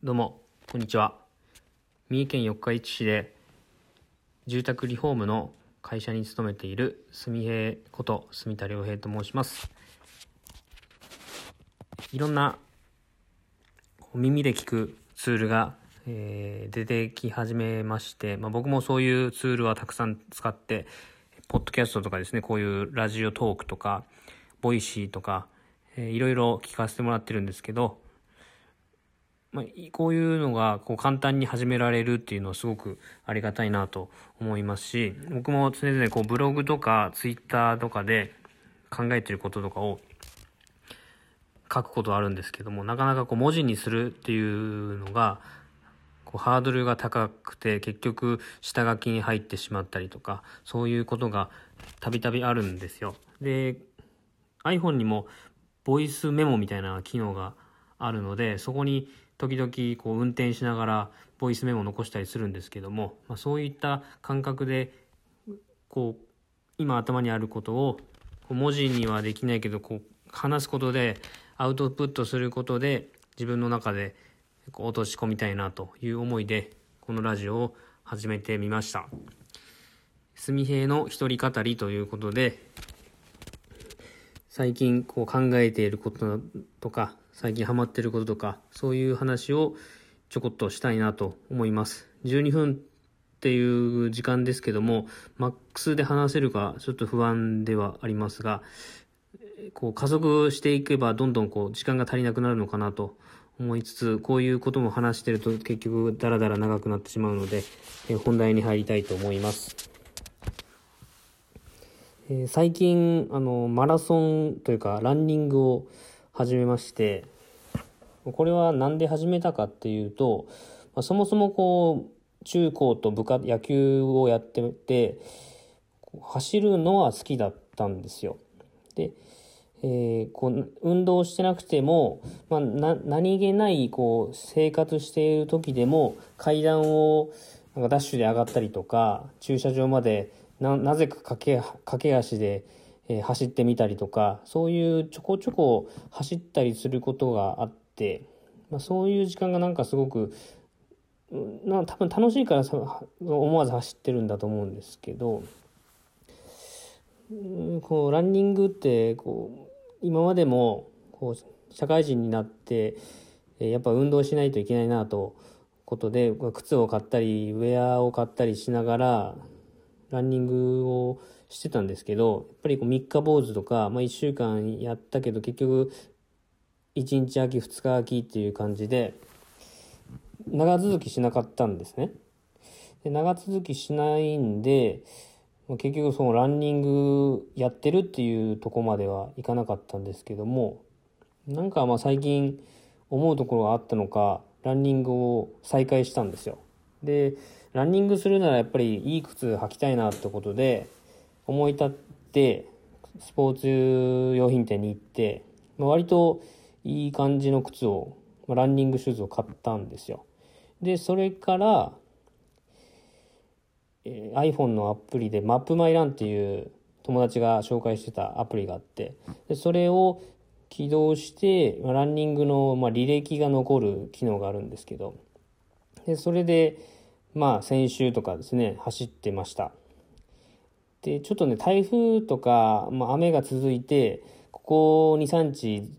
どうも、こんにちは。三重県四日市市で住宅リフォームの会社に勤めている住平こと住田良平と申します。いろんな耳で聞くツールが、えー出てき始めまして、まあ、僕もそういうツールはたくさん使って、ポッドキャストとかですね、こういうラジオトークとか、ボイシーとか、えーいろいろ聞かせてもらってるんですけど、まあ、こういうのがこう簡単に始められるっていうのはすごくありがたいなと思いますし、僕も常々こうブログとかツイッターとかで考えてることとかを書くことはあるんですけども、なかなかこう文字にするっていうのが、こうハードルが高くて結局下書きに入ってしまったりとか、そういうことがたびたびあるんですよ。で、iPhone にもボイスメモみたいな機能があるので、そこに時々こう運転しながらボイスメモを残したりするんですけども、まあ、そういった感覚で、こう、今頭にあることを文字にはできないけど、こう話すことでアウトプットすることで自分の中でこう落とし込みたいなという思いで、このラジオを始めてみました。住平の一人語りということで、最近こう考えていることとか、最近ハマってることとか、そういう話をちょこっとしたいなと思います。12分っていう時間ですけども、マックスで話せるかちょっと不安ではありますが、こう加速していけばどんどんこう時間が足りなくなるのかなと思いつつ、こういうことも話してると結局ダラダラ長くなってしまうので、え本題に入りたいと思います。えー最近あのマラソンというかランニングを始めましてこれは何で始めたかっていうと、まあ、そもそもこう中高と部活野球をやってて走るのは好きだったんですよ。で、えーこう運動してなくても、まあ、な何気ないこう生活している時でも階段をなんかダッシュで上がったりとか駐車場までななぜか駆け駆け足で、えー走ってみたりとかそういうちょこちょこ走ったりすることがあって、まあ、そういう時間がなんかすごくな多分楽しいから思わず走ってるんだと思うんですけどこうランニングってこう今までもこう社会人になってやっぱ運動しないといけないなとことで靴を買ったりウェアを買ったりしながらランニングをしてたんですけどやっぱりこう3日坊主とか、まあ、1週間やったけど結局1日空き2日空きっていう感じで長続きしなかったんですね。で長続きしないんで結局そのランニングやってるっていうとこまではいかなかったんですけどもなんかまあ最近思うところがあったのかランニングを再開したんですよ。でランニングするならやっぱりいい靴履きたいなってことで思い立ってスポーツ用品店に行って、まあ、割といい感じの靴を、まあランニングシューズを買ったんですよ。でそれから、えー iPhone のアプリでマップマイランっていう友達が紹介してたアプリがあってでそれを起動して、まあランニングの、まあ、履歴が残る機能があるんですけどでそれでまあ先週とかですね走ってましたでちょっとね台風とか、まあ、雨が続いてここ23日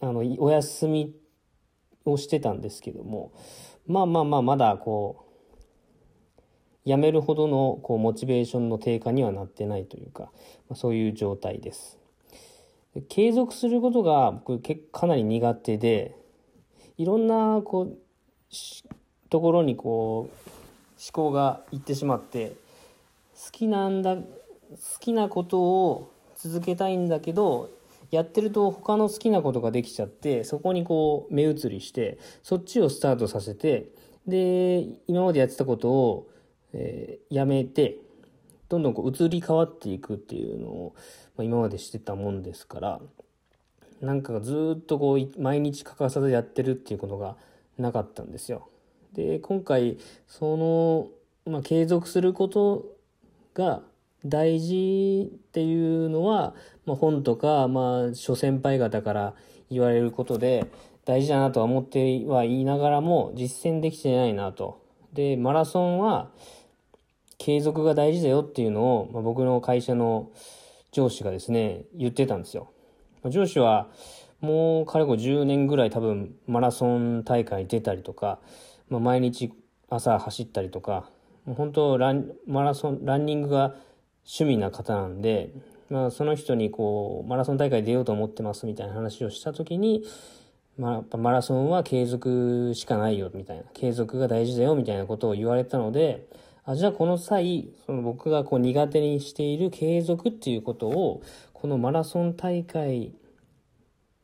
あのお休みをしてたんですけどもまあまあまあまだこうやめるほどのこうモチベーションの低下にはなってないというか、まあ、そういう状態です。継続することが僕結かなり苦手でいろんなこうところにこう思考がいってしまってきなんだ好きなことを続けたいんだけどやってると他の好きなことができちゃってそこにこう目移りしてそっちをスタートさせてで今までやってたことを、えーやめてどんどんこう移り変わっていくっていうのを、まあ、今までしてたもんですからなんかずっとこう毎日欠かさずやってるっていうことがなかったんですよ。で今回その、まあ、継続することが大事っていうのは、まあ、本とか、まあ、諸先輩方から言われることで大事だなとは思っては言いながらも実践できてないなと。で、マラソンは継続が大事だよっていうのを、まあ、僕の会社の上司がですね、言ってたんですよ。上司はもうかれこ10年ぐらい多分マラソン大会に出たりとか、まあ、毎日朝走ったりとか、本当ラン、マラソン、ランニングが趣味な方なんで、まあ、その人にこう、マラソン大会出ようと思ってますみたいな話をした時に、まあ、やっぱマラソンは継続しかないよみたいな、継続が大事だよみたいなことを言われたので、あじゃあこの際、その僕がこう苦手にしている継続っていうことを、このマラソン大会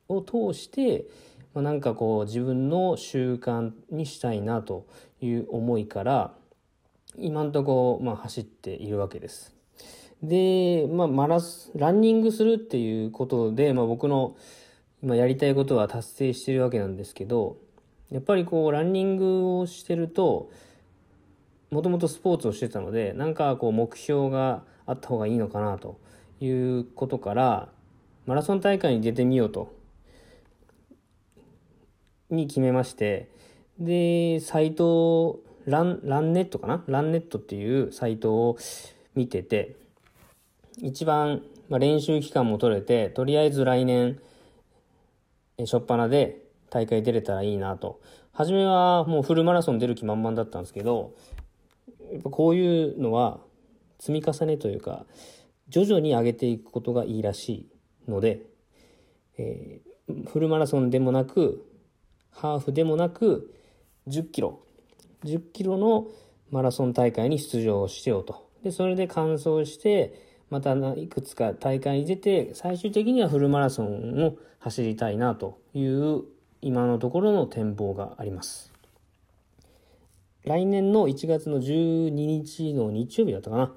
を通して、まあ、なんかこう自分の習慣にしたいなという思いから、今んとこ、まあ、走っているわけです。で、まあ、マラス、ランニングするっていうことで、まあ、僕の今やりたいことは達成してるわけなんですけど、やっぱりこう、ランニングをしてると、もともとスポーツをしてたので、なんかこう、目標があった方がいいのかなということから、マラソン大会に出てみようと、に決めまして、で、サイトラン、ランネットかな？ランネットっていうサイトを見てて、一番、まあ、練習期間も取れて、とりあえず来年、初っ端で大会出れたらいいなと。初めはもうフルマラソン出る気満々だったんですけど、やっぱこういうのは積み重ねというか、徐々に上げていくことがいいらしいので、えー、フルマラソンでもなく、ハーフでもなく、10キロ10キロのマラソン大会に出場しようと。で、それで完走して、またいくつか大会に出て、最終的にはフルマラソンを走りたいなという今のところの展望があります。来年の1月の12日の日曜日だったかな。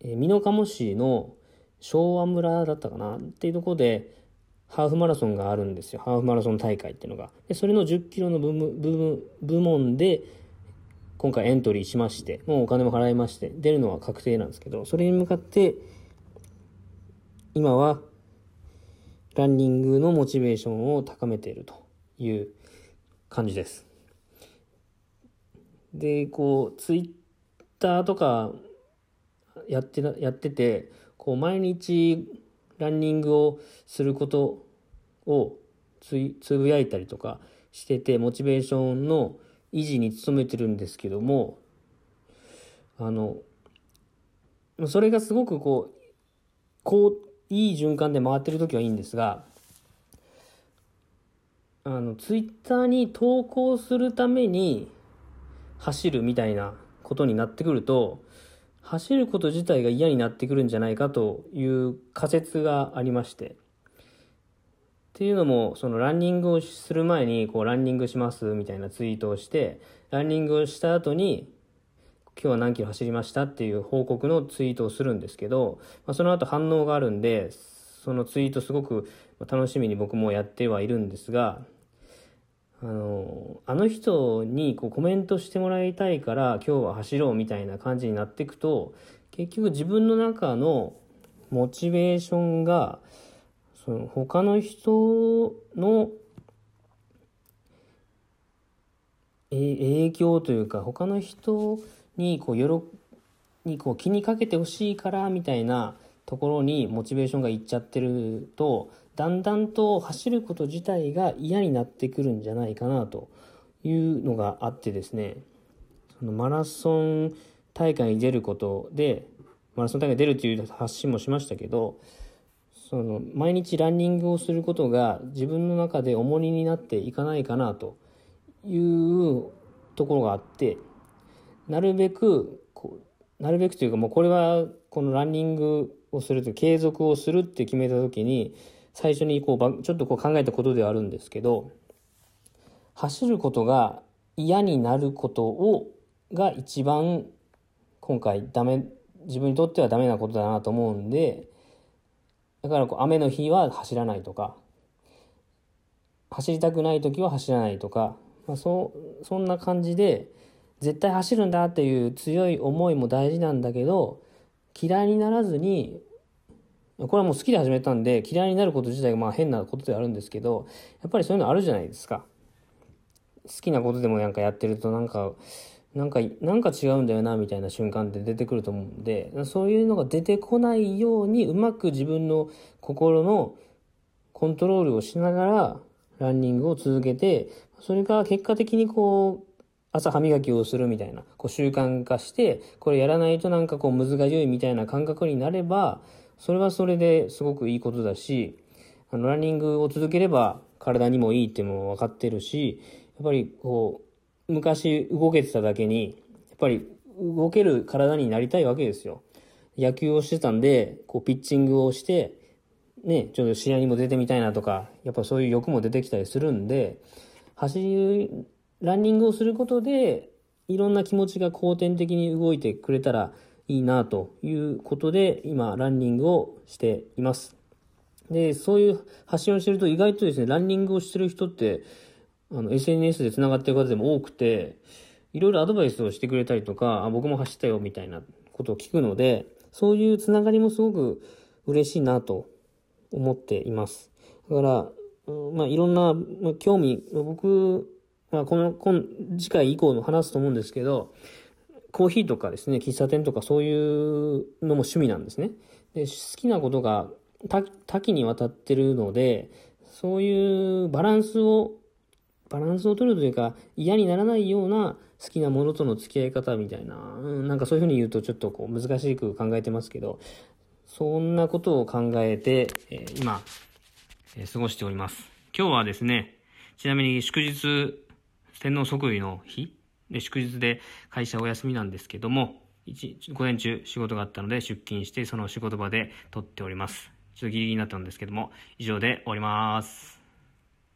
え美濃加茂市の昭和村だったかなっていうところで、ハーフマラソンがあるんですよ。ハーフマラソン大会っていうのが。で、それの10キロの部部部門で、今回エントリーしまして、もうお金も払いまして、出るのは確定なんですけど、それに向かって、今は、ランニングのモチベーションを高めているという感じです。で、こう、ツイッターとかやってやってて、こう、毎日ランニングをすることをつぶやいたりとかしてて、モチベーションの維持に努めてるんですけども、あの、それがすごくこう、こう、いい循環で回ってる時はいいんですが、あの、ツイッターに投稿するために走るみたいなことになってくると、走ること自体が嫌になってくるんじゃないかという仮説がありまして。っていうのも、そのランニングをする前に、こう、ランニングしますみたいなツイートをして、ランニングをした後に、今日は何キロ走りましたっていう報告のツイートをするんですけど、まあ、その後反応があるんで、そのツイートすごく楽しみに僕もやってはいるんですが、あの、あの人にこうコメントしてもらいたいから今日は走ろうみたいな感じになっていくと、結局自分の中のモチベーションが、その他の人の影響というか他の人にこうよろにこう気にかけてほしいからみたいなところにモチベーションがいっちゃってるとだんだんと走ること自体が嫌になってくるんじゃないかなというのがあってですね。そのマラソン大会に出ることでマラソン大会に出るっていう発信もしましたけどその毎日ランニングをすることが自分の中で重荷になっていかないかなというところがあってなるべくこうなるべくというかもうこれはこのランニングをすると継続をするって決めた時に最初にこうちょっとこう考えたことではあるんですけど走ることが嫌になることをが一番今回ダメ自分にとってはダメなことだなと思うんでだからこう雨の日は走らないとか、走りたくない時は走らないとか、まあ、そそんな感じで、絶対走るんだっていう強い思いも大事なんだけど、嫌いにならずに、これはもう好きで始めたんで、嫌いになること自体がまあ変なことではあるんですけど、やっぱりそういうのあるじゃないですか。好きなことでもなんかやってるとなんか、なんか、なんか違うんだよな、みたいな瞬間って出てくると思うんで、そういうのが出てこないように、うまく自分の心のコントロールをしながら、ランニングを続けて、それが結果的にこう、朝歯磨きをするみたいな、こう習慣化して、これやらないとなんかこう難がゆいみたいな感覚になれば、それはそれですごくいいことだし、あの、ランニングを続ければ体にもいいっても分かってるし、やっぱりこう、昔動けてただけに、やっぱり動ける体になりたいわけですよ。野球をしてたんで、こうピッチングをして、ね、ちょっと試合にも出てみたいなとか、やっぱそういう欲も出てきたりするんで、走り、ランニングをすることで、いろんな気持ちが後天的に動いてくれたらいいなということで、今、ランニングをしています。で、そういう発信をしてると意外とですね、ランニングをしてる人って、あの、SNS で繋がってる方でも多くて、いろいろアドバイスをしてくれたりとか、あ、僕も走ったよみたいなことを聞くので、そういうつながりもすごく嬉しいなと思っています。だから、まあ、いろんな、まあ、興味、僕、まあ、この、今、次回以降の話すと思うんですけど、コーヒーとかですね、喫茶店とかそういうのも趣味なんですね。で、好きなことが多岐にわたってるので、そういうバランスをバランスを取るというか、嫌にならないような好きなものとの付き合い方みたいな、なんかそういうふうに言うとちょっとこう難しく考えてますけど、そんなことを考えて、えー、今、えー、過ごしております。今日はですね、ちなみに祝日、天皇即位の日祝日で会社お休みなんですけども、午前中仕事があったので出勤してその仕事場で撮っております。ちょっとギリギリになったんですけども、以上で終わります。